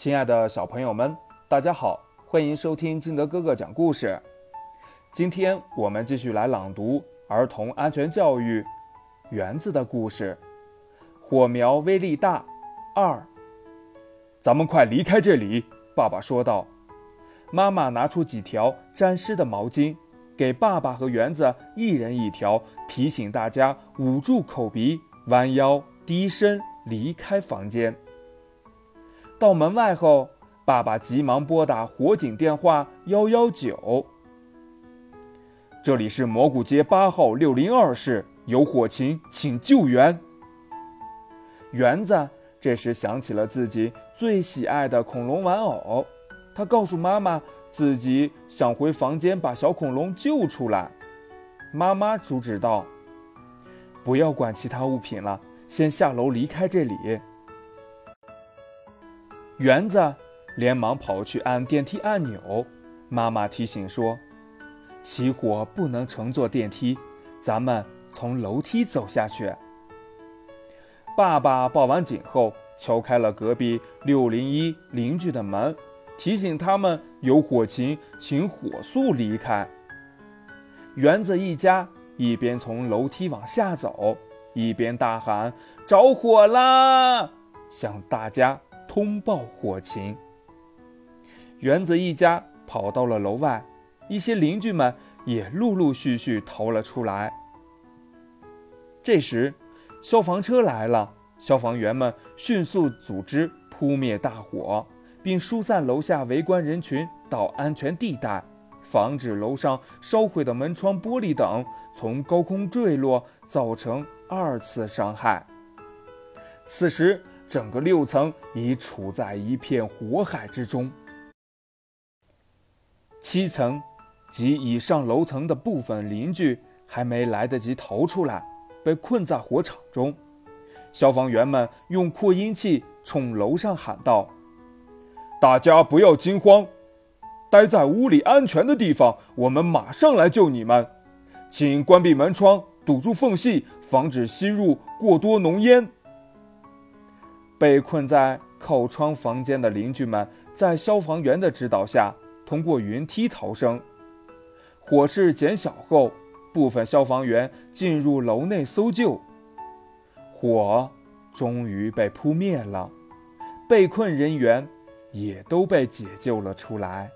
亲爱的小朋友们，大家好，欢迎收听金德哥哥讲故事。今天我们继续来朗读《儿童安全教育》园子的故事。火苗威力大二，咱们快离开这里！爸爸说道。妈妈拿出几条沾湿的毛巾，给爸爸和园子一人一条，提醒大家捂住口鼻，弯腰低声离开房间。到门外后，爸爸急忙拨打火警电话幺幺九。这里是蘑菇街八号六零二室，有火情，请救援。园子这时想起了自己最喜爱的恐龙玩偶，他告诉妈妈自己想回房间把小恐龙救出来。妈妈阻止道：“不要管其他物品了，先下楼离开这里。”园子连忙跑去按电梯按钮，妈妈提醒说：“起火不能乘坐电梯，咱们从楼梯走下去。”爸爸报完警后，敲开了隔壁六零一邻居的门，提醒他们有火情，请火速离开。园子一家一边从楼梯往下走，一边大喊：“着火啦！”向大家通报火情。园子一家跑到了楼外，一些邻居们也陆陆续续逃了出来。这时，消防车来了，消防员们迅速组织扑灭大火，并疏散楼下围观人群到安全地带，防止楼上烧毁的门窗、玻璃等从高空坠落，造成二次伤害。此时，整个六层已处在一片火海之中。七层及以上楼层的部分邻居还没来得及逃出来。被困在火场中，消防员们用扩音器冲楼上喊道：“大家不要惊慌，待在屋里安全的地方，我们马上来救你们。请关闭门窗，堵住缝隙，防止吸入过多浓烟。”被困在靠窗房间的邻居们在消防员的指导下，通过云梯逃生。火势减小后。部分消防员进入楼内搜救，火终于被扑灭了，被困人员也都被解救了出来。